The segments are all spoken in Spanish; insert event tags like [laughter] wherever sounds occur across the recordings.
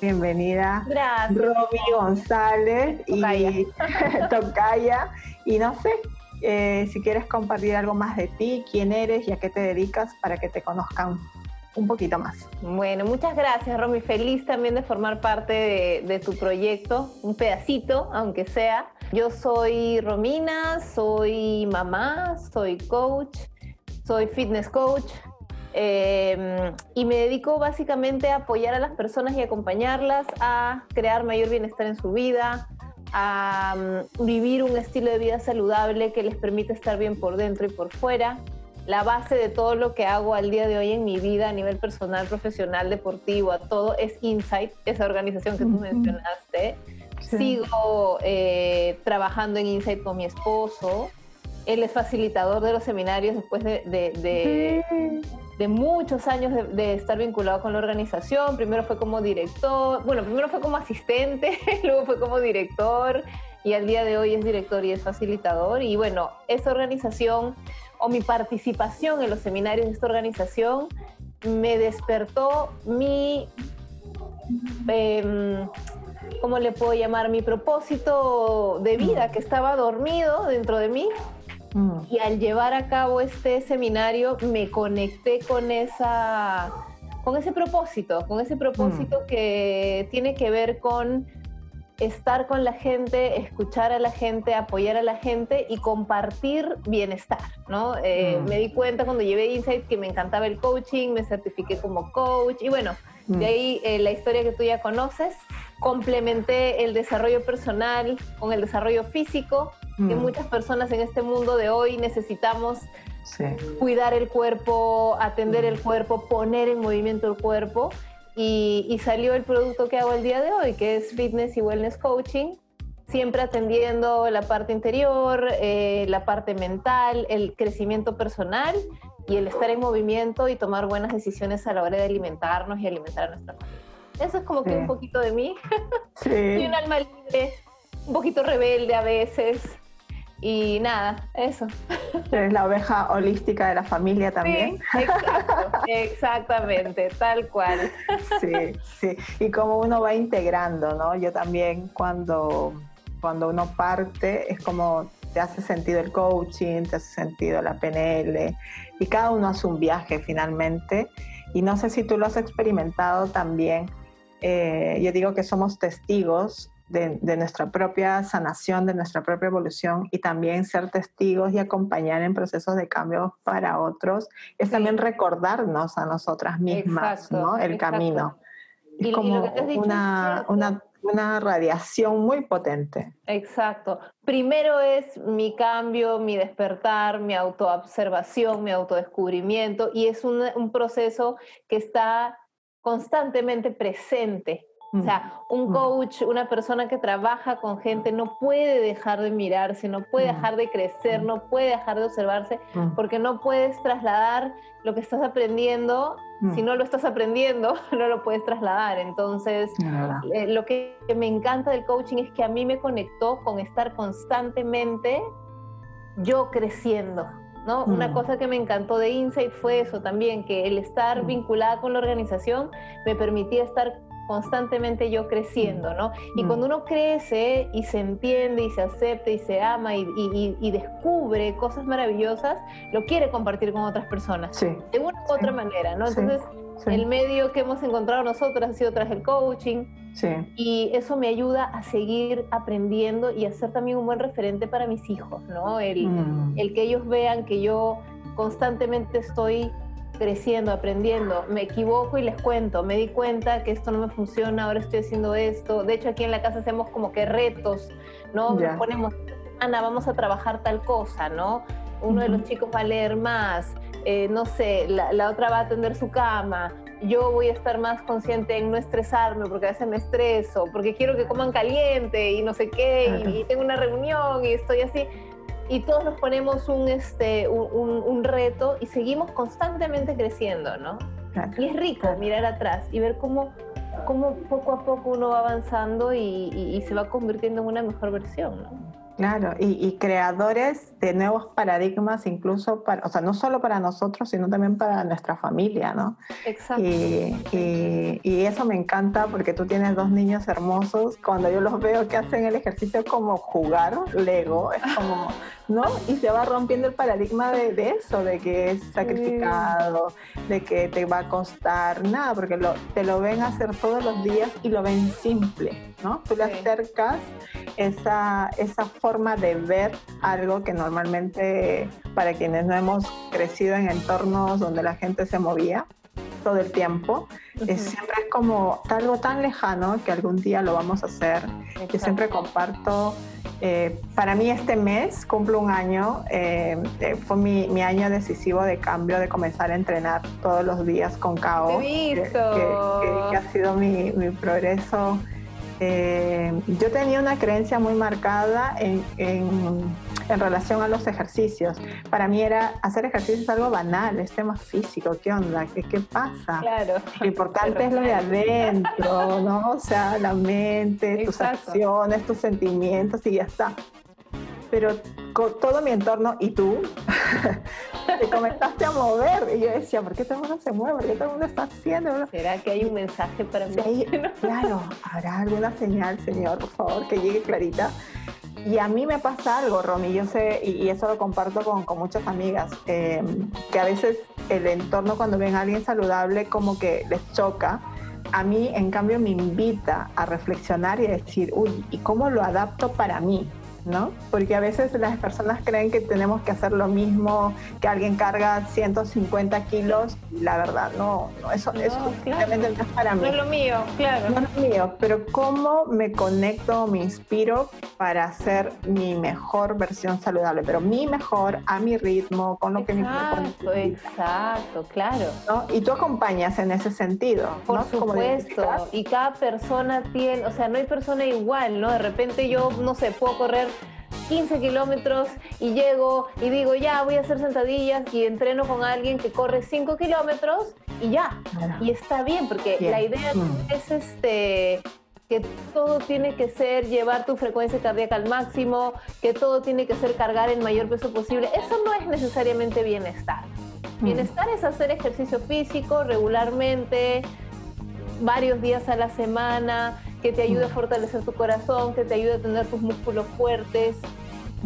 Bienvenida. Gracias. Romy González y [laughs] Tocaya. Y no sé, eh, si quieres compartir algo más de ti, quién eres y a qué te dedicas para que te conozcan un poquito más. Bueno, muchas gracias, Romy. Feliz también de formar parte de, de, tu proyecto, un pedacito, aunque sea. Yo soy Romina, soy mamá, soy coach, soy fitness coach, eh, y me dedico básicamente a apoyar a las personas y acompañarlas a crear mayor bienestar en su vida, a um, vivir un estilo de vida saludable que les permite estar bien por dentro y por fuera. La base de todo lo que hago al día de hoy en mi vida a nivel personal, profesional, deportivo, a todo es Insight, esa organización que tú mencionaste. Sí. Sigo eh, trabajando en Insight con mi esposo. Él es facilitador de los seminarios después de, de, de, sí de muchos años de, estar vinculado con la organización. Primero fue como director, bueno, primero fue como asistente, [laughs] luego fue como director y al día de hoy es director y es facilitador. Y bueno, esta organización o mi participación en los seminarios de esta organización me despertó mi, eh, ¿cómo le puedo llamar? Mi propósito de vida que estaba dormido dentro de mí Mm. Y al llevar a cabo este seminario me conecté con esa con ese propósito, con ese propósito mm. que tiene que ver con estar con la gente, escuchar a la gente, apoyar a la gente y compartir bienestar, ¿no? Eh, mm. Me di cuenta cuando llevé Insight que me encantaba el coaching, me certifiqué como coach y bueno, de ahí eh, la historia que tú ya conoces, complementé el desarrollo personal con el desarrollo físico, que Mm. muchas personas en este mundo de hoy necesitamos Sí. cuidar el cuerpo, atender el cuerpo, poner en movimiento el cuerpo. Y, y salió el producto que hago el día de hoy, que es Fitness y Wellness Coaching, siempre atendiendo la parte interior, eh, la parte mental, el crecimiento personal y el estar en movimiento y tomar buenas decisiones a la hora de alimentarnos y alimentar a nuestra familia. Eso es como que un poquito de mí. Sí. [laughs] Soy un alma libre, un poquito rebelde a veces. Y nada, eso. Eres la oveja holística de la familia también. Sí, exacto, [laughs] exactamente, tal cual. Sí, sí. Y como uno va integrando, ¿no? Yo también cuando, cuando uno parte es como te hace sentido el coaching, te hace sentido la PNL y cada uno hace un viaje finalmente. Y no sé si tú lo has experimentado también. Eh, yo digo que somos testigos de, de, nuestra propia sanación, de nuestra propia evolución y también ser testigos y acompañar en procesos de cambio para otros es Sí. también recordarnos a nosotras mismas, Exacto, ¿no? El exacto. camino. Y- y Es lo como dicho una, una, una radiación muy potente. Exacto. Primero es mi cambio, mi despertar, mi autoobservación, mi autodescubrimiento y es un, un proceso que está constantemente presente. O sea, un Mm. coach, una persona que trabaja con gente no puede dejar de mirarse, no puede Mm. dejar de crecer, Mm. no puede dejar de observarse, Mm, porque no puedes trasladar lo que estás aprendiendo. mm. Si no lo estás aprendiendo, [laughs] no lo puedes trasladar. Entonces, eh, lo que me encanta del coaching es que a mí me conectó con estar constantemente yo creciendo. ¿No? Una Mm. cosa que me encantó de Insight fue eso también, que el estar Mm. vinculada con la organización me permitía estar constantemente yo creciendo, ¿no? Y Mm. cuando uno crece y se entiende y se acepta y se ama y, y- y- y descubre cosas maravillosas, lo quiere compartir con otras personas, Sí, de una u Sí. otra manera, ¿no? Entonces, sí, el medio que hemos encontrado nosotros ha sido tras el coaching sí. y eso me ayuda a seguir aprendiendo y a ser también un buen referente para mis hijos, ¿no? El, Mm. el que ellos vean que yo constantemente estoy creciendo, aprendiendo, me equivoco y les cuento, me di cuenta que esto no me funciona, ahora estoy haciendo esto. De hecho, aquí en la casa hacemos como que retos, ¿no? Ya. Nos ponemos, Ana, vamos a trabajar tal cosa, ¿no? Uno de los chicos va a leer más, eh, no sé, la, la otra va a atender su cama, yo voy a estar más consciente en no estresarme porque a veces me estreso, porque quiero que coman caliente y no sé qué, y, y tengo una reunión y estoy así. Y todos nos ponemos un, este, un, un- un reto y seguimos constantemente creciendo, ¿no? Claro. Y es rico mirar atrás y ver cómo, cómo poco a poco uno va avanzando y, y- y se va convirtiendo en una mejor versión, ¿no? Claro, y, creadores de nuevos paradigmas, incluso para, o sea, no solo para nosotros, sino también para nuestra familia, ¿no? Exacto. Y, y, eso me encanta porque tú tienes dos niños hermosos. Cuando yo los veo que hacen el ejercicio como jugar Lego, es como, ¿no? Y se va rompiendo el paradigma de, de eso, de que es sacrificado, de que te va a costar nada, porque lo, te lo ven hacer todos los días y lo ven simple, ¿no? Tú le acercas esa, esa forma forma de ver algo que normalmente para quienes no hemos crecido en entornos donde la gente se movía todo el tiempo, es, siempre es como algo tan lejano que algún día lo vamos a hacer. Yo siempre comparto, eh, para mí este mes cumplo un año, eh, eh, fue mi, mi, año decisivo de cambio, de comenzar a entrenar todos los días con KO, que, que, ha sido mi, mi progreso. Eh, yo tenía una creencia muy marcada en, relación a los ejercicios. Para mí era hacer ejercicio es algo banal, es tema físico, ¿qué onda? ¿Qué, qué pasa? Claro. Lo importante es lo de adentro, ¿no? O sea, la mente, tus acciones, tus sentimientos y ya está pero con todo mi entorno y tú [laughs] te comenzaste a mover. Y yo decía, ¿por qué todo el mundo se mueve? ¿Por qué todo el mundo está haciendo? ¿Será que hay un mensaje para mí? [laughs] claro, habrá alguna señal, Señor, por favor, que llegue clarita. Y a mí me pasa algo, Romy, yo sé, y, eso lo comparto con, con muchas amigas, em, que a veces el entorno cuando ven a alguien saludable como que les choca. A mí, en cambio, me invita a reflexionar y a decir, uy, ¿y cómo lo adapto para mí? ¿No? Porque a veces las personas creen que tenemos que hacer lo mismo, que alguien carga 150 kilos, la verdad, no, no eso, no, eso no es para mí. No es lo mío, claro. No es lo mío, pero cómo me conecto, me inspiro para hacer mi mejor versión saludable, pero mi mejor a mi ritmo, con lo que mi cuerpo Exacto, claro. ¿no? Y tú acompañas en ese sentido. Por supuesto, y cada persona tiene, o sea, no hay persona igual, ¿no? De repente yo, no sé, puedo correr 15 kilómetros y llego y digo, ya voy a hacer sentadillas y entreno con alguien que corre 5 kilómetros y ya. Y está bien, porque la idea mm. es este que todo tiene que ser llevar tu frecuencia cardíaca al máximo, que todo tiene que ser cargar el mayor peso posible. Eso no es necesariamente bienestar. Mm. Bienestar es hacer ejercicio físico regularmente, varios días a la semana, que te ayude a fortalecer tu corazón, que te ayude a tener tus músculos fuertes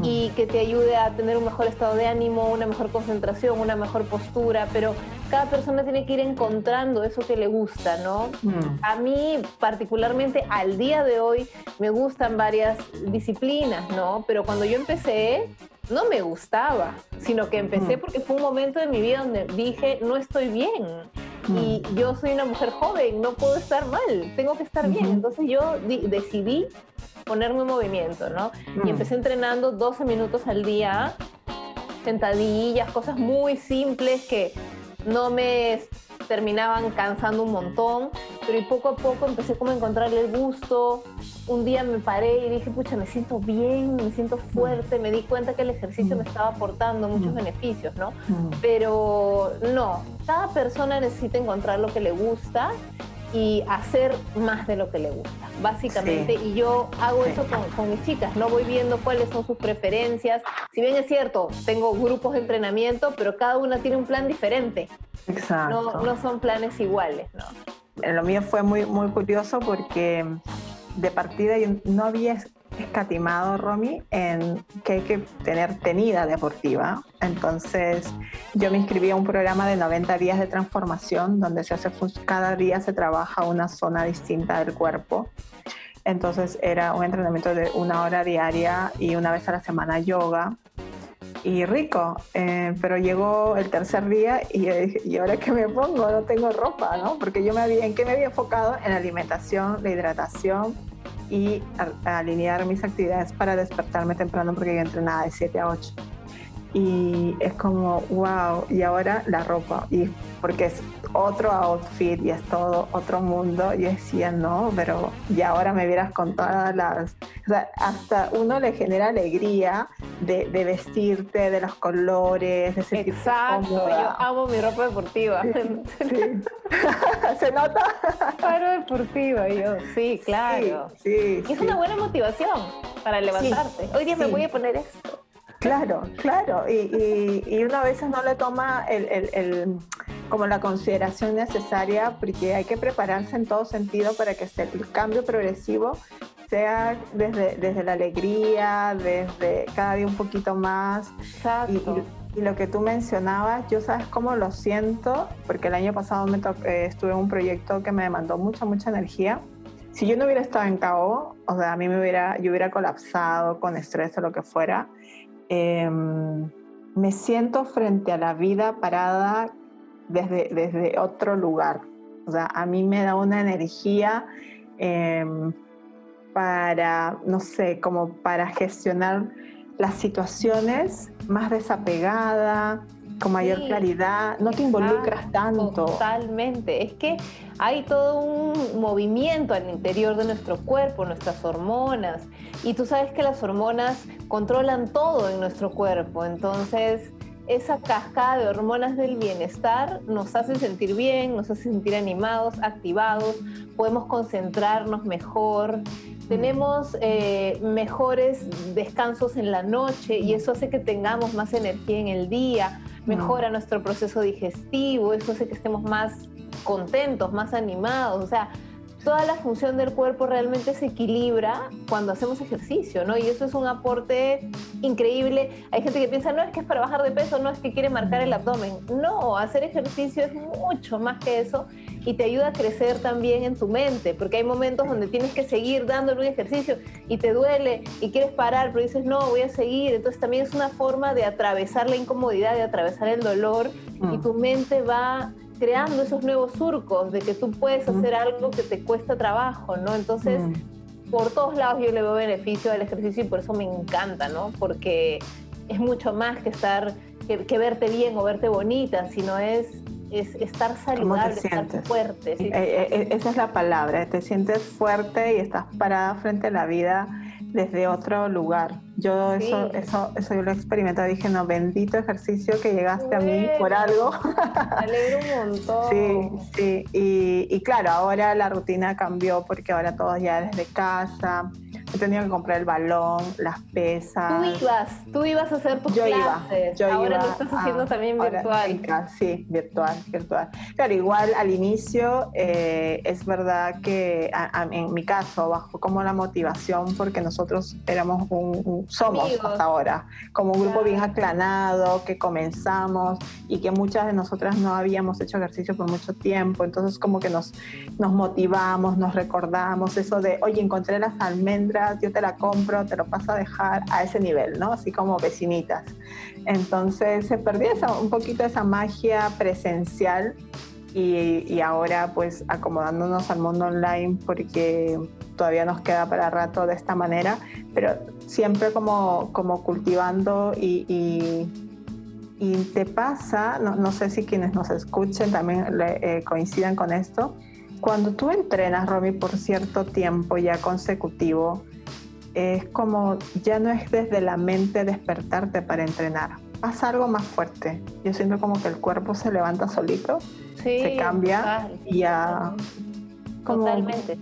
y que te ayude a tener un mejor estado de ánimo, una mejor concentración, una mejor postura, pero cada persona tiene que ir encontrando eso que le gusta, ¿no? Mm. A mí particularmente al día de hoy me gustan varias disciplinas, ¿no? Pero cuando yo empecé no me gustaba, sino que empecé mm. porque fue un momento de mi vida donde dije, no estoy bien y yo soy una mujer joven, no puedo estar mal, tengo que estar bien. Entonces yo decidí ponerme en movimiento, ¿no? Y empecé entrenando 12 minutos al día, sentadillas, cosas muy simples que no me terminaban cansando un montón, pero y poco a poco empecé como a encontrarle el gusto. Un día me paré y dije, pucha, me siento bien, me siento fuerte, me di cuenta que el ejercicio me estaba aportando muchos beneficios, ¿no? Pero no, cada persona necesita encontrar lo que le gusta y hacer más de lo que le gusta, básicamente. Y yo hago eso con, con, mis chicas, ¿no? Voy viendo cuáles son sus preferencias. Si bien es cierto, tengo grupos de entrenamiento, pero cada una tiene un plan diferente. Exacto. No, no son planes iguales, ¿no? Lo mío fue muy, muy curioso porque de partida yo no había escatimado, Romy, en que hay que tener tenida deportiva. Entonces, yo me inscribí a un programa de 90 días de transformación, donde se hace, cada día se trabaja una zona distinta del cuerpo. Entonces, era un entrenamiento de una hora diaria y una vez a la semana yoga. Y rico, eh, pero llegó el tercer día y ¿y ahora qué me pongo? No tengo ropa, ¿no? Porque yo me había, ¿en me había enfocado? En la alimentación, la hidratación, y alinear mis actividades para despertarme temprano porque yo entrenaba de 7 a 8. Y es como, wow, y ahora la ropa, y porque es otro outfit y es todo otro mundo, yo decía, no, pero y ahora me vieras con todas las, o sea, hasta uno le genera alegría de, vestirte, de los colores, de sentirse Exacto, yo amo mi ropa deportiva. [laughs] ¿Se nota? Ropa deportiva, yo, sí, claro. Sí, y es una buena motivación para levantarte. Hoy día me voy a poner esto. Claro, claro. Y, y, uno a veces no le toma el, como la consideración necesaria porque hay que prepararse en todo sentido para que el cambio progresivo sea desde, desde la alegría, desde cada día un poquito más. Exacto. Y, lo que tú mencionabas, yo sabes cómo lo siento, porque el año pasado me eh, estuve en un proyecto que me demandó mucha, mucha energía. Si yo no hubiera estado en Cabo, o sea, a mí me hubiera, yo hubiera colapsado con estrés o lo que fuera. Em, me siento frente a la vida parada desde, desde otro lugar. O sea, a mí me da una energía em, para, no sé, como para gestionar las situaciones más desapegada, con mayor claridad, no te involucras tanto. Totalmente, es que hay todo un movimiento al interior de nuestro cuerpo, nuestras hormonas, y tú sabes que las hormonas controlan todo en nuestro cuerpo, entonces esa cascada de hormonas del bienestar nos hace sentir bien, nos hace sentir animados, activados, podemos concentrarnos mejor, tenemos eh, mejores descansos en la noche y eso hace que tengamos más energía en el día mejora nuestro proceso digestivo, eso hace que estemos más contentos, más animados, o sea, toda la función del cuerpo realmente se equilibra cuando hacemos ejercicio, ¿no? Y eso es un aporte increíble. Hay gente que piensa, no es que es para bajar de peso, no es que quiere marcar el abdomen. No, hacer ejercicio es mucho más que eso y te ayuda a crecer también en tu mente, porque hay momentos donde tienes que seguir dándole un ejercicio y te duele y quieres parar, pero dices, no, voy a seguir. Entonces también es una forma de atravesar la incomodidad, de atravesar el dolor y mm. tu mente va creando esos nuevos surcos de que tú puedes mm. hacer algo que te cuesta trabajo, ¿no? Entonces, mm. por todos lados yo le veo beneficio al ejercicio y por eso me encanta, ¿no? Porque es mucho más que estar, que, que verte bien o verte bonita, sino es es estar saludable, estar fuerte. Eh, eh, eh, esa es la palabra, te sientes fuerte y estás parada frente a la vida desde otro lugar. Yo eso, eso, eso yo lo experimentado, dije, no, bendito ejercicio que llegaste a mí por algo. Me alegro un montón. Sí, sí. Y, y claro, ahora la rutina cambió porque ahora todos ya desde casa, he tenido que comprar el balón, las pesas. Tú ibas, tú ibas a hacer tus yo clases. Iba, yo ahora lo estás haciendo también virtual. sí, virtual, virtual. Claro, igual al inicio eh, es verdad que en mi caso bajó como la motivación porque nosotros éramos un, somos hasta ahora, como un grupo bien aclanado que comenzamos y que muchas de nosotras no habíamos hecho ejercicio por mucho tiempo, entonces como que nos, nos motivamos, nos recordamos eso de, oye, encontré las almendras yo te la compro, te lo paso a dejar a ese nivel, ¿no? Así como vecinitas. Entonces se perdió un poquito esa magia presencial y, y, ahora pues acomodándonos al mundo online porque todavía nos queda para rato de esta manera, pero siempre como, como cultivando y, y, te pasa, no, no, sé si quienes nos escuchen también eh, coincidan con esto, cuando tú entrenas, Romy, por cierto tiempo ya consecutivo, es como ya no es desde la mente despertarte para entrenar. Pasa algo más fuerte. Yo siento como que el cuerpo se levanta solito, se cambia y ya. Totalmente.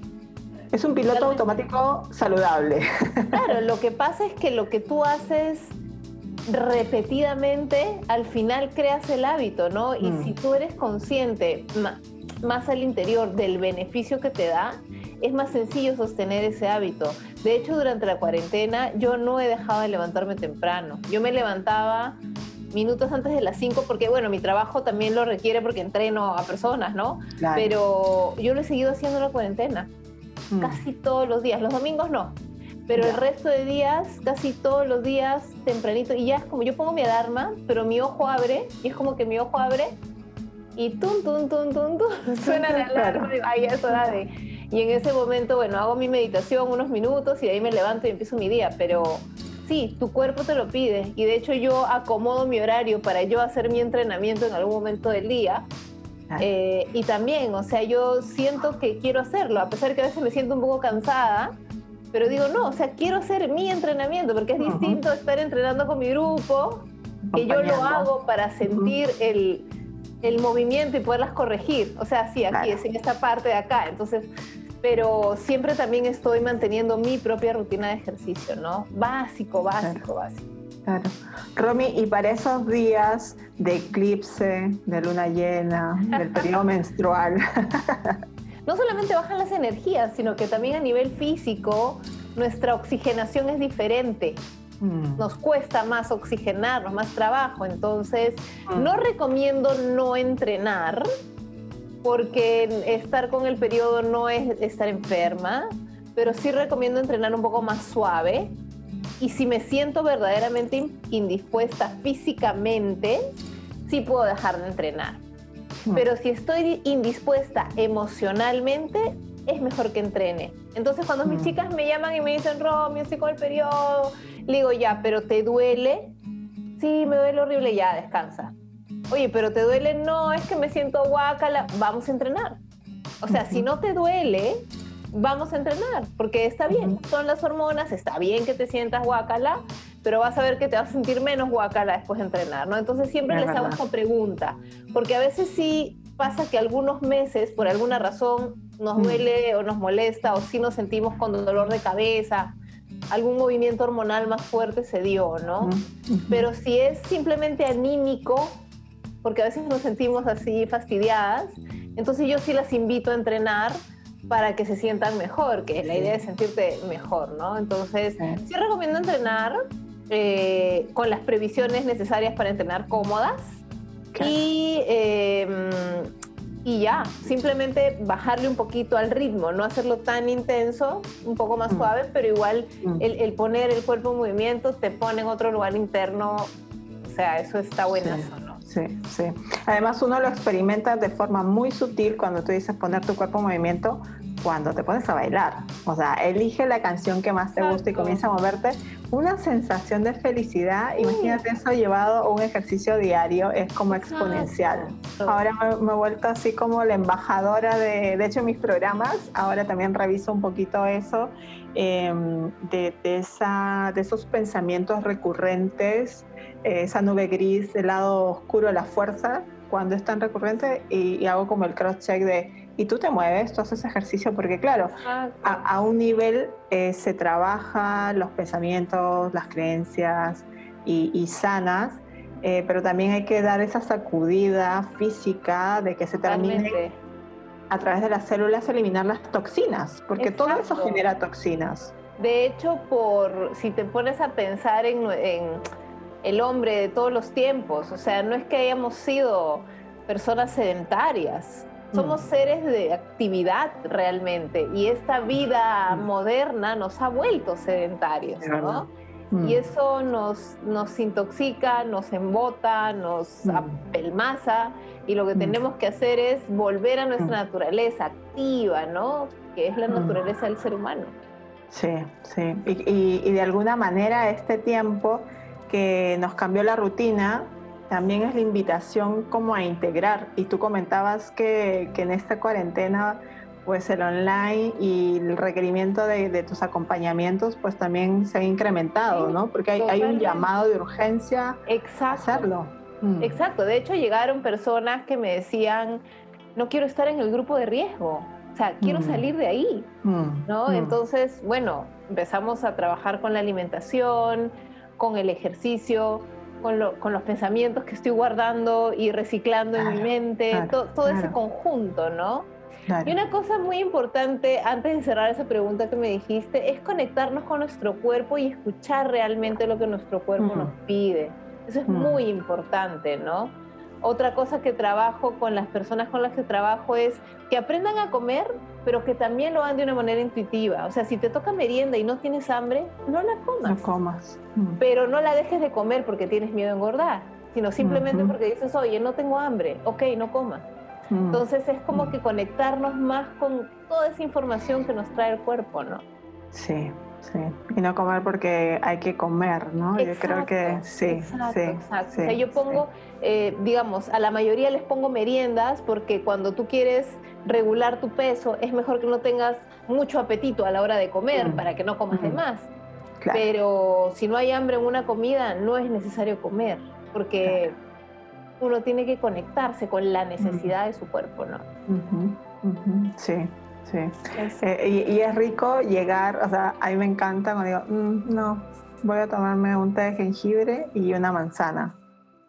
Es un piloto automático saludable. Claro, [laughs] lo que pasa es que lo que tú haces repetidamente, al final creas el hábito, ¿no? Y mm. si tú eres consciente más al interior del beneficio que te da, es más sencillo sostener ese hábito. De hecho, durante la cuarentena yo no he dejado de levantarme temprano. Yo me levantaba minutos antes de las 5 porque, bueno, mi trabajo también lo requiere porque entreno a personas, ¿no? Pero yo lo he seguido haciendo en la cuarentena, mm. casi todos los días. Los domingos no, pero el resto de días, casi todos los días, tempranito, y ya es como yo pongo mi alarma, pero mi ojo abre, y es como que mi ojo abre, y tum, tum, tum, tum, tum, [laughs] suena la alarma, y ahí es hora de y en ese momento, bueno, hago mi meditación unos minutos y de ahí me levanto y empiezo mi día, pero sí, tu cuerpo te lo pide. Y de hecho yo acomodo mi horario para yo hacer mi entrenamiento en algún momento del día. Eh, y también, o sea, yo siento que quiero hacerlo, a pesar que a veces me siento un poco cansada, pero digo, no, o sea, quiero hacer mi entrenamiento, porque es distinto estar entrenando con mi grupo, que yo lo hago para sentir el, el, movimiento y poderlas corregir. O sea, sí, aquí es en esta parte de acá. Entonces, pero siempre también estoy manteniendo mi propia rutina de ejercicio, ¿no? Básico, básico, básico. Claro. Romy, y para esos días de eclipse, de luna llena, del [laughs] periodo menstrual. [laughs] no solamente bajan las energías, sino que también a nivel físico nuestra oxigenación es diferente. Mm. Nos cuesta más oxigenarnos, más trabajo. Entonces, mm. no recomiendo no entrenar, porque estar con el periodo no es estar enferma, pero sí recomiendo entrenar un poco más suave. Y si me siento verdaderamente indispuesta físicamente, sí puedo dejar de entrenar. Hmm. Pero si estoy indispuesta emocionalmente, es mejor que entrene. Entonces cuando mis hmm. chicas me llaman y me dicen, Romy, estoy con el periodo, le digo, ya, pero ¿te duele? Sí, me duele horrible, ya, descansa oye, pero te duele, no, es que me siento guacala, vamos a entrenar. O sea, si no te duele, vamos a entrenar, porque está bien, son las hormonas, está bien que te sientas guacala, pero vas a ver que te vas a sentir menos guacala después de entrenar, ¿no? Entonces siempre les hago esta pregunta, porque a veces sí pasa que algunos meses, por alguna razón, nos duele o nos molesta o sí nos sentimos con dolor de cabeza, algún movimiento hormonal más fuerte se dio, ¿no? Pero si es simplemente anímico, porque a veces nos sentimos así fastidiadas. Entonces yo sí las invito a entrenar para que se sientan mejor, que la idea es sentirte mejor, ¿no? Entonces sí, recomiendo entrenar eh, con las previsiones necesarias para entrenar cómodas y, em, y ya, simplemente bajarle un poquito al ritmo, no hacerlo tan intenso, un poco más mm. suave, pero igual mm. el, poner el cuerpo en movimiento te pone en otro lugar interno, o sea, eso está buenazo, ¿no? Sí, sí. Además uno lo experimenta de forma muy sutil cuando tú dices poner tu cuerpo en movimiento, cuando te pones a bailar. O sea, elige la canción que más te gusta y comienza a moverte. Una sensación de felicidad, imagínate eso llevado a un ejercicio diario, es como exponencial. Ahora me, he vuelto así como la embajadora de, de hecho, mis programas. Ahora también reviso un poquito eso, em, de, de, esa, de esos pensamientos recurrentes eh, esa nube gris, el lado oscuro de la fuerza, cuando es tan recurrente, y, hago como el cross-check de, y tú te mueves, tú haces ejercicio, porque claro, a, un nivel eh, se trabaja los pensamientos, las creencias y, sanas, eh, pero también hay que dar esa sacudida física de que se termine a través de las células eliminar las toxinas, porque todo eso genera toxinas. De hecho, por si te pones a pensar en el hombre de todos los tiempos. O sea, no es que hayamos sido personas sedentarias. Somos mm. seres de actividad realmente y esta vida mm. moderna nos ha vuelto sedentarios, ¿no? Mm. Y eso nos, nos intoxica, nos embota, nos apelmaza y lo que tenemos que hacer es volver a nuestra naturaleza activa, ¿no? Que es la naturaleza del ser humano. Sí, sí. Y, y de alguna manera este tiempo que nos cambió la rutina, también es la invitación como a integrar. Y tú comentabas que, que en esta cuarentena, pues el online y el requerimiento de, tus acompañamientos, pues también se ha incrementado, ¿no? Porque hay, hay, un llamado de urgencia Exacto. a hacerlo. Mm. Exacto. De hecho, llegaron personas que me decían, no quiero estar en el grupo de riesgo. O sea, quiero mm. salir de ahí, mm. ¿no? Entonces, bueno, empezamos a trabajar con la alimentación, con el ejercicio, con, los pensamientos que estoy guardando y reciclando en mi mente, todo ese conjunto, ¿no? Y una cosa muy importante, antes de cerrar esa pregunta que me dijiste, es conectarnos con nuestro cuerpo y escuchar realmente lo que nuestro cuerpo nos pide. Eso es muy importante, ¿no? Otra cosa que trabajo con las personas con las que trabajo es que aprendan a comer, pero que también lo hagan de una manera intuitiva. O sea, si te toca merienda y no tienes hambre, no la comas. No comas. Mm. Pero no la dejes de comer porque tienes miedo a engordar, sino simplemente porque dices, oye, no tengo hambre, ok, no comas. Mm. Entonces es como mm. que conectarnos más con toda esa información que nos trae el cuerpo, ¿no? Sí, Sí, y no comer porque hay que comer, ¿no? yo creo que sí, exacto, sí. Exacto. o sea, yo pongo, eh, digamos, a la mayoría les pongo meriendas porque cuando tú quieres regular tu peso, es mejor que no tengas mucho apetito a la hora de comer Mm. para que no comas de Mm. más. Claro. Pero si no hay hambre en una comida, no es necesario comer, porque uno tiene que conectarse con la necesidad de su cuerpo, ¿no? Sí, sí. Eh, y, y es rico llegar, o sea, a mí me encanta cuando digo, "Mm, no, voy a tomarme un té de jengibre y una manzana,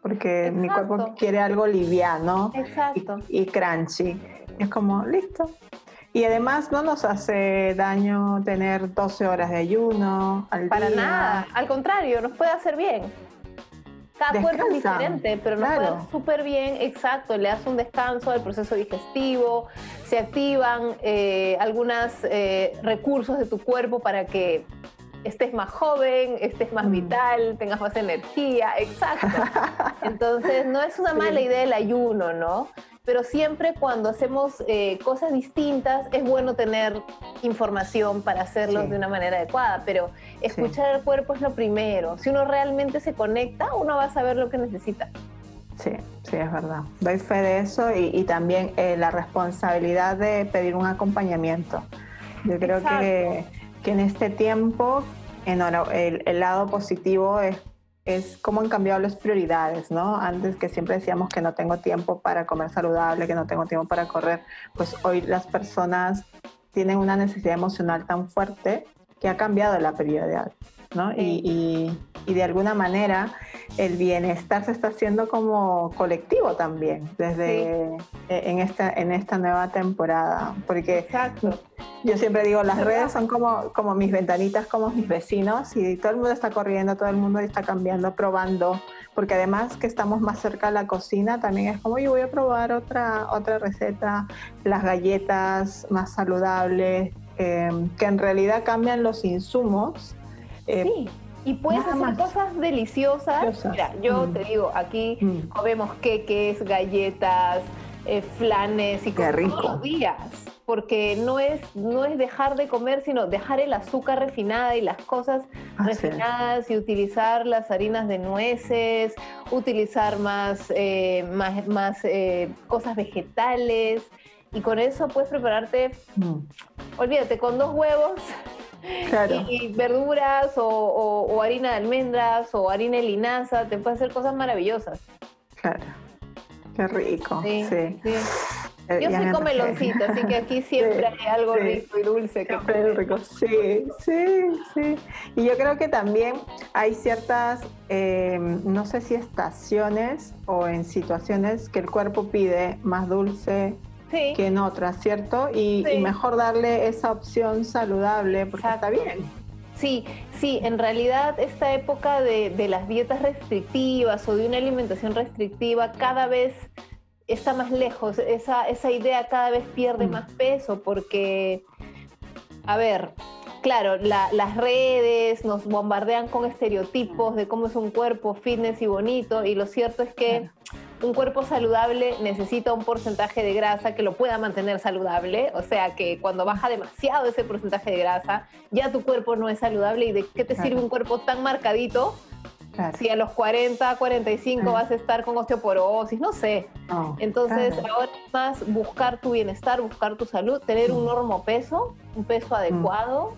porque mi cuerpo quiere algo liviano y, Exacto. y crunchy. Es como, listo. Y además no nos hace daño tener 12 horas de ayuno al Para día. nada, al contrario, nos puede hacer bien. Cada cuerpo es diferente, pero nos claro. puede hacer súper bien, exacto, le hace un descanso al proceso digestivo, se activan eh, algunos recursos de tu cuerpo para que estés más joven, estés más Mm. vital, tengas más energía, exacto. [laughs] Entonces, no es una Sí. mala idea el ayuno, ¿no? Pero siempre cuando hacemos eh, cosas distintas es bueno tener información para hacerlo Sí. de una manera adecuada, pero escuchar al cuerpo es lo primero. Si uno realmente se conecta, uno va a saber lo que necesita. Sí, sí, es verdad. Doy fe de eso y, y también eh, la responsabilidad de pedir un acompañamiento. Yo creo que, que en este tiempo en el, el lado positivo es, es cómo han cambiado las prioridades, ¿no? Antes que siempre decíamos que no tengo tiempo para comer saludable, que no tengo tiempo para correr, pues hoy las personas tienen una necesidad emocional tan fuerte que ha cambiado la prioridad, ¿no? Sí. Y, y- y de alguna manera el bienestar se está haciendo como colectivo también desde eh, en esta en esta nueva temporada porque Exacto. yo siempre digo las redes son como como mis ventanitas como mis vecinos y todo el mundo está corriendo todo el mundo está cambiando probando porque además que estamos más cerca de la cocina también es como yo voy a probar otra otra receta las galletas más saludables eh, que en realidad cambian los insumos eh, Sí. Y puedes nada hacer más. cosas deliciosas. Deliciosas. Mira, yo Mm. te digo, aquí Mm. comemos queques, galletas, eh, flanes y Qué cosas rico. todos los días. Porque no es, no es dejar de comer, sino dejar el azúcar refinada y las cosas es. refinadas y utilizar las harinas de nueces, utilizar más, eh, más, más eh, cosas vegetales. Y con eso puedes prepararte, Mm, olvídate, con dos huevos claro y, y verduras o, o- o harina de almendras o harina de linaza, te puede hacer cosas maravillosas. Claro. Qué rico. Sí. Sí, sí. Eh, Yo ya soy comeloncita, así que aquí [laughs] siempre Sí, hay algo sí. rico y dulce que Siempre rico. Sí, sí, sí. Y yo creo que también hay ciertas, eh, no sé si estaciones o en situaciones que el cuerpo pide más dulce Sí, que en otras, ¿cierto? Y, Sí. y mejor darle esa opción saludable porque Exacto. está bien. sí, sí, en realidad esta época de, de las dietas restrictivas o de una alimentación restrictiva cada vez está más lejos, esa, esa idea cada vez pierde Mm. más peso porque, a ver, claro, la- las redes nos bombardean con estereotipos de cómo es un cuerpo fitness y bonito y lo cierto es que un cuerpo saludable necesita un porcentaje de grasa que lo pueda mantener saludable, o sea que cuando baja demasiado ese porcentaje de grasa, ya tu cuerpo no es saludable y de qué te Claro. sirve un cuerpo tan marcadito Claro. si a los 40, 45 Mm. vas a estar con osteoporosis, no sé. No, Entonces, claro. ahora más buscar tu bienestar, buscar tu salud, tener un Mm. normopeso, un peso adecuado,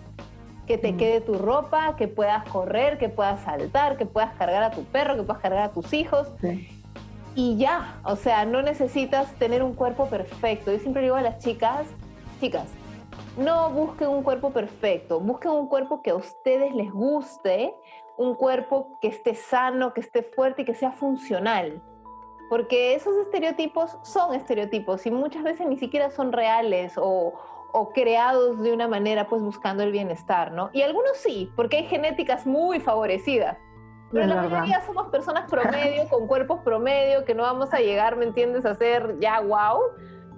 que te Mm. quede tu ropa, que puedas correr, que puedas saltar, que puedas cargar a tu perro, que puedas cargar a tus hijos Sí. Y ya. O sea, no necesitas tener un cuerpo perfecto. Yo siempre digo a las chicas, chicas, no busquen un cuerpo perfecto, busquen un cuerpo que a ustedes les guste, un cuerpo que esté sano, que esté fuerte y que sea funcional. Porque esos estereotipos son estereotipos y muchas veces ni siquiera son reales o, o creados de una manera pues buscando el bienestar, ¿no? Y algunos sí, porque hay genéticas muy favorecidas. Pero la mayoría somos personas promedio, con cuerpos promedio, que no vamos a llegar, ¿me entiendes?, a ser ya wow,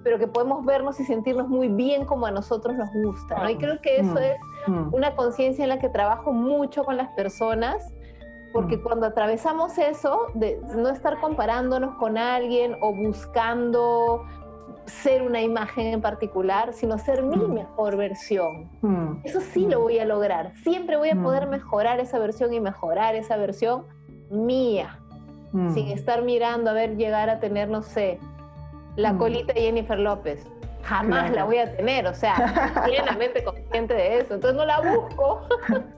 pero que podemos vernos y sentirnos muy bien como a nosotros nos gusta, ¿no? Y creo que eso Mm. es Mm, una conciencia en la que trabajo mucho con las personas, porque Mm. cuando atravesamos eso, de no estar comparándonos con alguien o buscando ser una imagen en particular, sino ser mi Mm. mejor versión. Mm. Eso sí lo voy a lograr. Siempre voy a poder Mm. mejorar esa versión y mejorar esa versión mía, sin estar mirando a ver llegar a tener, no sé, la colita de Jennifer López. Jamás Claro. la voy a tener, o sea, [laughs] plenamente consciente de eso. Entonces no la busco,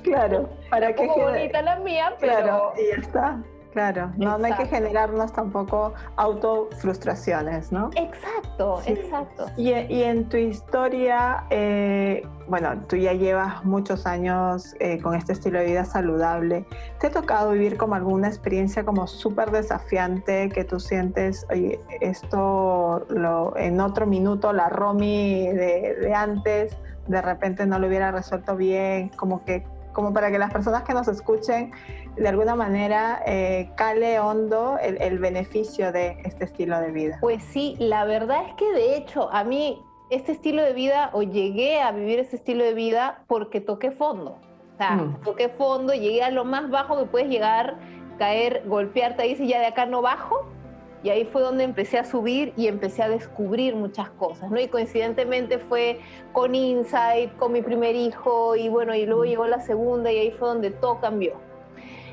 Claro, para [laughs] que como quede- bonita la mía, pero Claro, y ya está. Claro, no, no hay que generarnos tampoco autofrustraciones, ¿no? exacto, Sí. exacto. Y, y en tu historia, eh, bueno, tú ya llevas muchos años eh, con este estilo de vida saludable. ¿Te ha tocado vivir como alguna experiencia como súper desafiante que tú sientes, oye, esto lo, en otro minuto la Romy de, de antes de repente no lo hubiera resuelto bien, como que como para que las personas que nos escuchen de alguna manera eh, cale hondo el, el beneficio de este estilo de vida. Pues sí, la verdad es que de hecho a mí este estilo de vida o llegué a vivir este estilo de vida porque toqué fondo. O sea, Mm. toqué fondo, llegué a lo más bajo que puedes llegar, caer, golpearte ahí, y ya de acá no bajo. Y ahí fue donde empecé a subir y empecé a descubrir muchas cosas, ¿no? Y coincidentemente fue con Insight, con mi primer hijo, y bueno, y luego llegó la segunda y ahí fue donde todo cambió.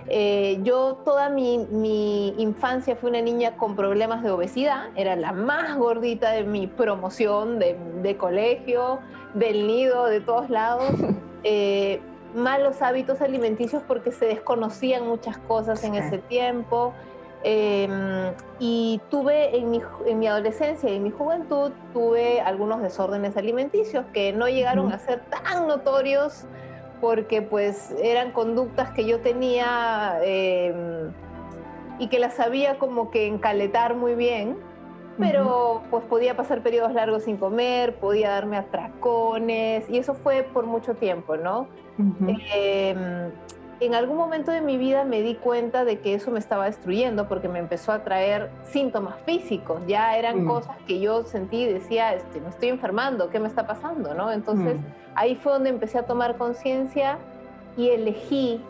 Eh, yo toda mi, mi infancia fui una niña con problemas de obesidad, era la más gordita de mi promoción de, de colegio, del nido, de todos lados. [laughs] Eh, malos hábitos alimenticios porque se desconocían muchas cosas en ese tiempo. Eh, y tuve en mi, en mi adolescencia y en mi juventud, tuve algunos desórdenes alimenticios que no llegaron a ser tan notorios porque pues eran conductas que yo tenía eh, y que las sabía como que encaletar muy bien, pero pues podía pasar periodos largos sin comer, podía darme atracones y eso fue por mucho tiempo, ¿no? Eh, en algún momento de mi vida me di cuenta de que eso me estaba destruyendo porque me empezó a traer síntomas físicos. Ya eran Mm. cosas que yo sentí y decía, este, me estoy enfermando, ¿qué me está pasando? ¿no? Entonces Mm. ahí fue donde empecé a tomar conciencia y elegí.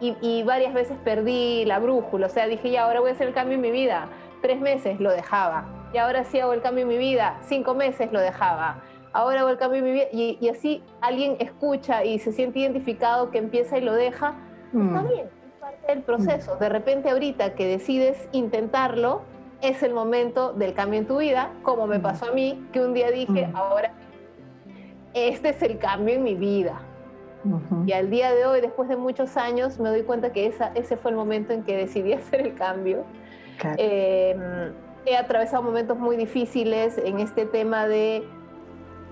Y, y varias veces perdí la brújula, o sea, dije, ya, ahora voy a hacer el cambio en mi vida. Tres meses lo dejaba. Y ahora sí hago el cambio en mi vida. Cinco meses lo dejaba ahora hago el cambio en mi vida y, y así alguien escucha y se siente identificado que empieza y lo deja, está Mm. bien, es parte del proceso. De repente ahorita que decides intentarlo, es el momento del cambio en tu vida, como me Mm. pasó a mí, que un día dije, Mm. ahora, este es el cambio en mi vida. Y al día de hoy, después de muchos años, me doy cuenta que esa, ese fue el momento en que decidí [laughs] hacer el cambio. Claro. Eh, he atravesado momentos muy difíciles en este tema de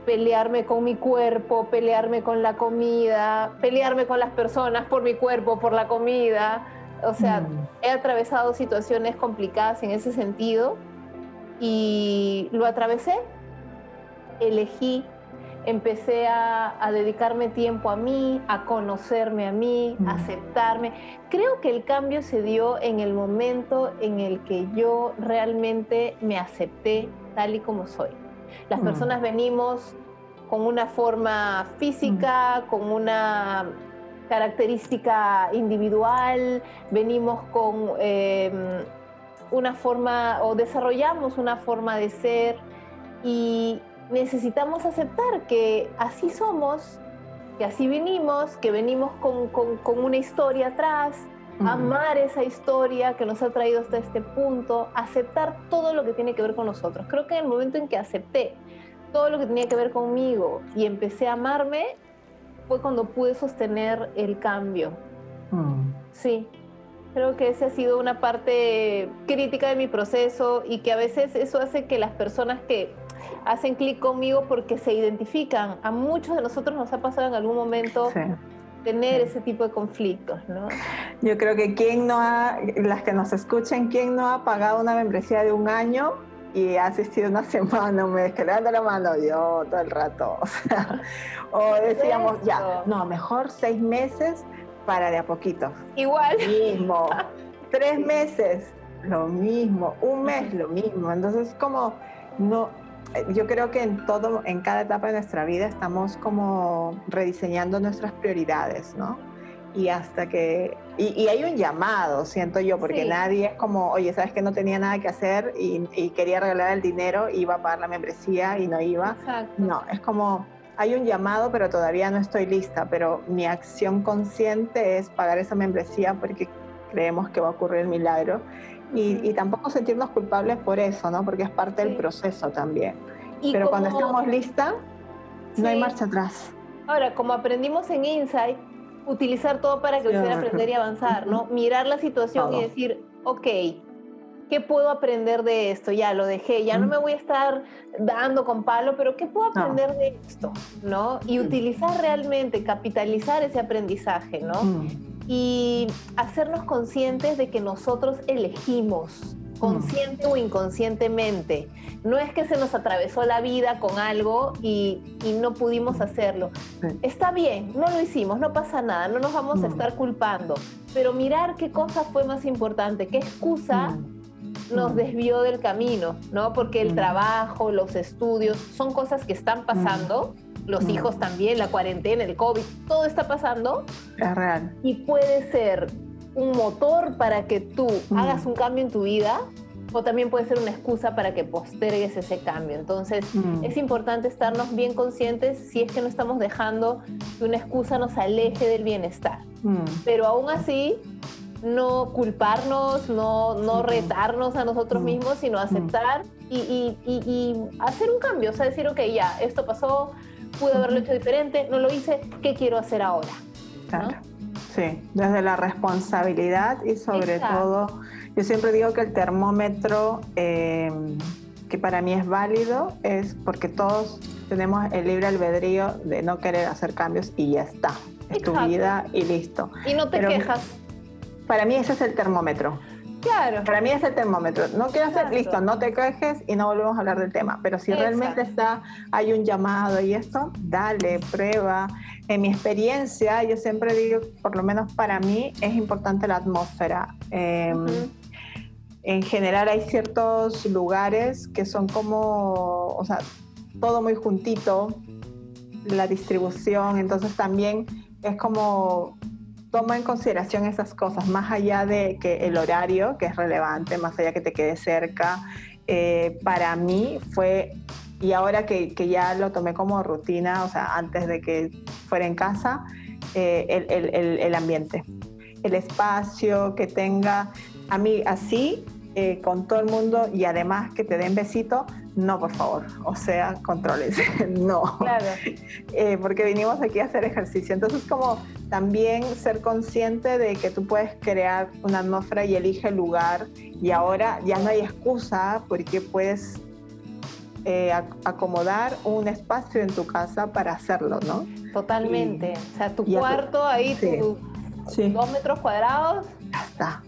pelearme con mi cuerpo, pelearme con la comida, pelearme con las personas por mi cuerpo, por la comida. O sea, Mm. he atravesado situaciones complicadas en ese sentido y lo atravesé, elegí, empecé a, a dedicarme tiempo a mí, a conocerme a mí, Mm. a aceptarme. Creo que el cambio se dio en el momento en el que yo realmente me acepté tal y como soy. Las Mm. personas venimos con una forma física, con una característica individual, venimos con eh, una forma o desarrollamos una forma de ser y necesitamos aceptar que así somos, que así venimos, que venimos con, con- con una historia atrás, Mm. amar esa historia que nos ha traído hasta este punto, aceptar todo lo que tiene que ver con nosotros. Creo que en el momento en que acepté todo lo que tenía que ver conmigo y empecé a amarme, fue cuando pude sostener el cambio. Mm. Sí, creo que esa ha sido una parte crítica de mi proceso y que a veces eso hace que las personas que hacen clic conmigo porque se identifican, a muchos de nosotros nos ha pasado en algún momento Sí. Tener ese tipo de conflictos, ¿no? Yo creo que quien no ha, las que nos escuchen, quien no ha pagado una membresía de un año y ha asistido una [laughs] semana, un mes, que levanta la mano, yo todo el rato. O, sea, o decíamos, ya, no, mejor seis meses para de a poquito. Igual. Mismo. Tres meses, lo mismo. Un mes, lo mismo. Entonces, como no, yo creo que en todo, en cada etapa de nuestra vida estamos como rediseñando nuestras prioridades, ¿no? y hasta que y, hay un llamado siento yo porque nadie es como oye sabes que no tenía nada que hacer y, quería regalar el dinero iba a pagar la membresía y no iba no es como hay un llamado pero todavía no estoy lista pero mi acción consciente es pagar esa membresía porque creemos que va a ocurrir el milagro y, tampoco sentirnos culpables por eso no porque es parte del proceso también pero cuando estamos listas no hay marcha atrás ahora como aprendimos en Insight utilizar todo para que usted aprender y avanzar, ¿no? Mirar la situación y decir, ok, ¿qué puedo aprender de esto? Ya lo dejé, ya no me voy a estar dando con palo, pero ¿qué puedo aprender de esto? ¿No? Y utilizar realmente, capitalizar ese aprendizaje, ¿no? Mm. Y hacernos conscientes de que nosotros elegimos consciente o inconscientemente. No es que se nos atravesó la vida con algo y, no pudimos hacerlo. Está bien, no lo hicimos, no pasa nada, no nos vamos a estar culpando, pero mirar qué cosa fue más importante, qué excusa nos desvió del camino, ¿no? Porque el trabajo, los estudios, son cosas que están pasando, los hijos también, la cuarentena, el COVID, todo está pasando. Es real. Y puede ser un motor para que tú mm. hagas un cambio en tu vida o también puede ser una excusa para que postergues ese cambio. Entonces mm. es importante estarnos bien conscientes si es que no estamos dejando que una excusa nos aleje del bienestar. Mm. Pero aún así, no culparnos, no, no retarnos a nosotros mismos, sino aceptar y, y, hacer un cambio. O sea, decir, ok, ya, esto pasó, pude haberlo hecho diferente, no lo hice, ¿qué quiero hacer ahora? Claro. Sí, desde la responsabilidad y sobre todo, yo siempre digo que el termómetro em, que para mí es válido es porque todos tenemos el libre albedrío de no querer hacer cambios y ya está. Es tu vida y listo. Y no te quejas. Para mí ese es el termómetro. Claro. Para mí es el termómetro. No quiero hacer, listo, no te quejes y no volvemos a hablar del tema. Pero si realmente está, hay un llamado y esto, dale, prueba. En mi experiencia, yo siempre digo, por lo menos para mí, es importante la atmósfera. Em, en general hay ciertos lugares que son como, o sea, todo muy juntito, la distribución, entonces también es como toma en consideración esas cosas, más allá de que el horario, que es relevante, más allá que te quede cerca, eh, para mí fue, y ahora que, ya lo tomé como rutina, o sea, antes de que fuera en casa, eh, el, el, el, ambiente, el espacio, que tenga, a mí así, eh, con todo el mundo y además que te den besito, no, por favor, o sea, controles, [laughs] no. Claro. [laughs] Eh, porque vinimos aquí a hacer ejercicio. Entonces, como también ser consciente de que tú puedes crear una atmósfera y elige el lugar y ahora ya no hay excusa porque puedes eh, acomodar un espacio en tu casa para hacerlo, ¿no? Totalmente. o sea, tu cuarto ahí, tus dos metros cuadrados.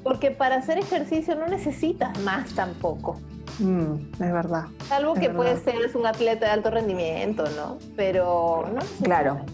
Porque para hacer ejercicio no necesitas más tampoco. Mm, es verdad. Salvo que puede ser un atleta de alto rendimiento, ¿no? Pero no. Claro.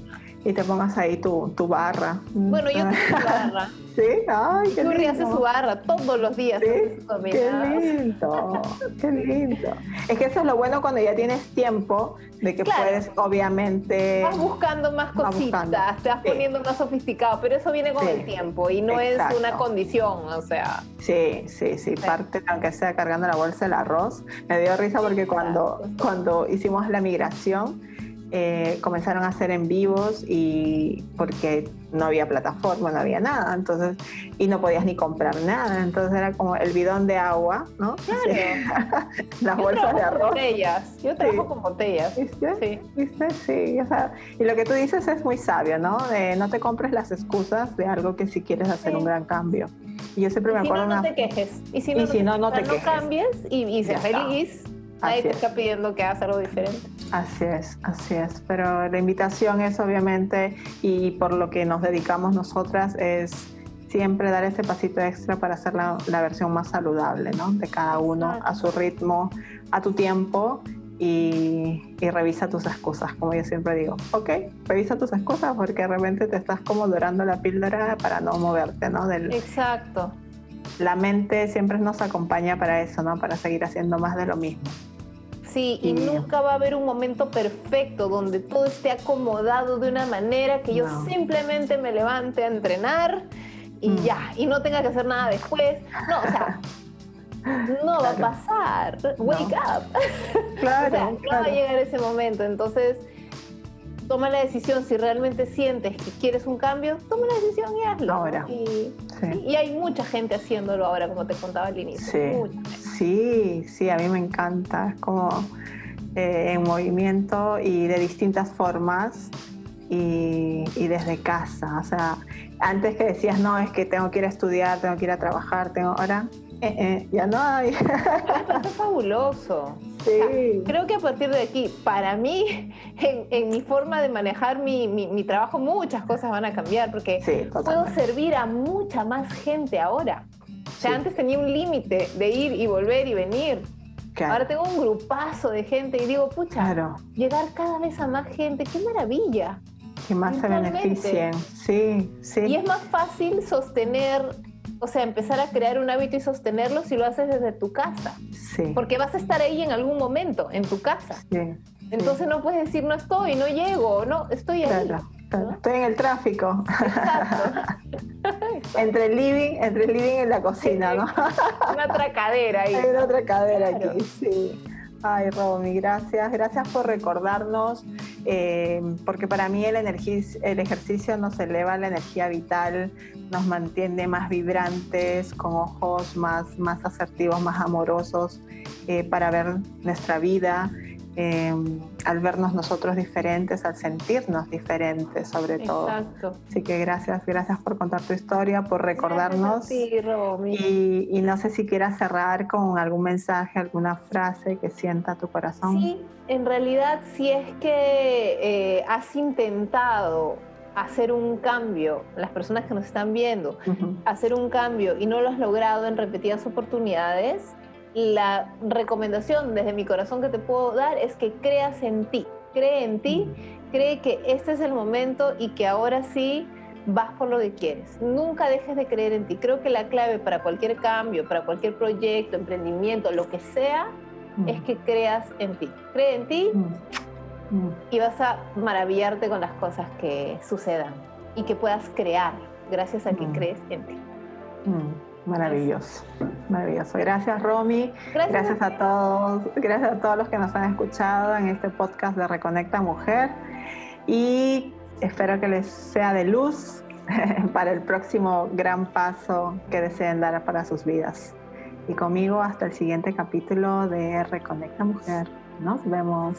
Y te pongas ahí tu, tu barra. Bueno, yo tengo [laughs] barra. Sí, ay, qué lindo. hace su barra todos los días. ¿Sí? Qué lindo, qué lindo. Es que eso es lo bueno cuando ya tienes tiempo de que puedes, obviamente. Vas buscando más cositas, te vas poniendo más sofisticado, pero eso viene con el tiempo y no es una condición, o sea. Sí, sí, sí, parte, aunque sea cargando la bolsa del arroz. Me dio risa porque cuando, cuando hicimos la migración, eh, comenzaron a hacer en vivos y porque no había plataforma, no había nada, entonces, y no podías ni comprar nada, entonces era como el bidón de agua, ¿no? Claro. [laughs] Las bolsas de arroz. Botellas. Yo trabajo con botellas. ¿Viste? Sí. ¿Viste? Sí. O sea, y lo que tú dices es muy sabio, ¿no? De no te compres las excusas de algo que si quieres hacer un gran cambio. Y yo siempre me acuerdo. Si no, no te quejes. Y si no, no, te quejes. No cambies y, y sé feliz. Nadie te está pidiendo que hagas algo diferente. Así es, así es. Pero la invitación es obviamente, y por lo que nos dedicamos nosotras, es siempre dar ese pasito extra para hacer la, versión más saludable, ¿no? De cada uno, a su ritmo, a tu tiempo y, y, revisa tus excusas, como yo siempre digo. Ok, revisa tus excusas porque de repente te estás como dorando la píldora para no moverte, ¿no? Del, Exacto. La mente siempre nos acompaña para eso, ¿no? Para seguir haciendo más de lo mismo. Sí, y nunca va a haber un momento perfecto donde todo esté acomodado de una manera que yo simplemente me levante a entrenar y mm. ya, y no tenga que hacer nada después. No, o sea, [laughs] no va a pasar. Wake up. [laughs] Claro, o sea, no va a llegar ese momento. Entonces, toma la decisión. Si realmente sientes que quieres un cambio, toma la decisión y hazlo. Ahora. Y, y hay mucha gente haciéndolo ahora, como te contaba al inicio. Sí, sí, a mí me encanta. Es como eh, en movimiento y de distintas formas. Y, y, desde casa. O sea, antes que decías, no, es que tengo que ir a estudiar, tengo que ir a trabajar, tengo ahora eh, eh, ya no hay. [laughs] es fabuloso. Sí. creo que a partir de aquí, para mí, [laughs] en, mi forma de manejar mi, mi, trabajo, muchas cosas van a cambiar porque puedo servir a mucha más gente ahora. O sea, antes tenía un límite de ir y volver y venir. Ahora tengo un grupazo de gente y digo, pucha, llegar cada vez a más gente, qué maravilla. Que más se beneficien. Sí, sí. Y es más fácil sostener o sea, empezar a crear un hábito y sostenerlo si lo haces desde tu casa. Sí. Porque vas a estar ahí en algún momento, en tu casa. Sí. Entonces no puedes decir no estoy, no llego, no, estoy ahí. Claro, Estoy en el tráfico. [laughs] entre el living, entre el living y la cocina, ¿no? [laughs] una tracadera ahí. Hay una tracadera aquí, sí. Ay, Romy, gracias. Gracias por recordarnos, eh, porque para mí el, el ejercicio nos eleva la energía vital, nos mantiene más vibrantes, con ojos más, más asertivos, más amorosos eh, para ver nuestra vida. Eh, al vernos nosotros diferentes, al sentirnos diferentes sobre todo. Exacto. Así que gracias, gracias por contar tu historia, por recordarnos. Sí, Romy. Y, y, no sé si quieras cerrar con algún mensaje, alguna frase que sienta tu corazón. Sí, en realidad si es que eh, has intentado hacer un cambio, las personas que nos están viendo, hacer un cambio y no lo has logrado en repetidas oportunidades, la recomendación desde mi corazón que te puedo dar es que creas en ti, cree en ti, cree que este es el momento y que ahora sí vas por lo que quieres. Nunca dejes de creer en ti. Creo que la clave para cualquier cambio, para cualquier proyecto, emprendimiento, lo que sea, es que creas en ti. Cree en ti y vas a maravillarte con las cosas que sucedan y que puedas crear gracias a que crees en ti. Maravilloso, maravilloso. Gracias, Romy. Gracias. a todos. Gracias a todos los que nos han escuchado en este podcast de Reconecta Mujer. Y espero que les sea de luz [laughs] para el próximo gran paso que deseen dar para sus vidas. Y conmigo hasta el siguiente capítulo de Reconecta Mujer. Nos vemos.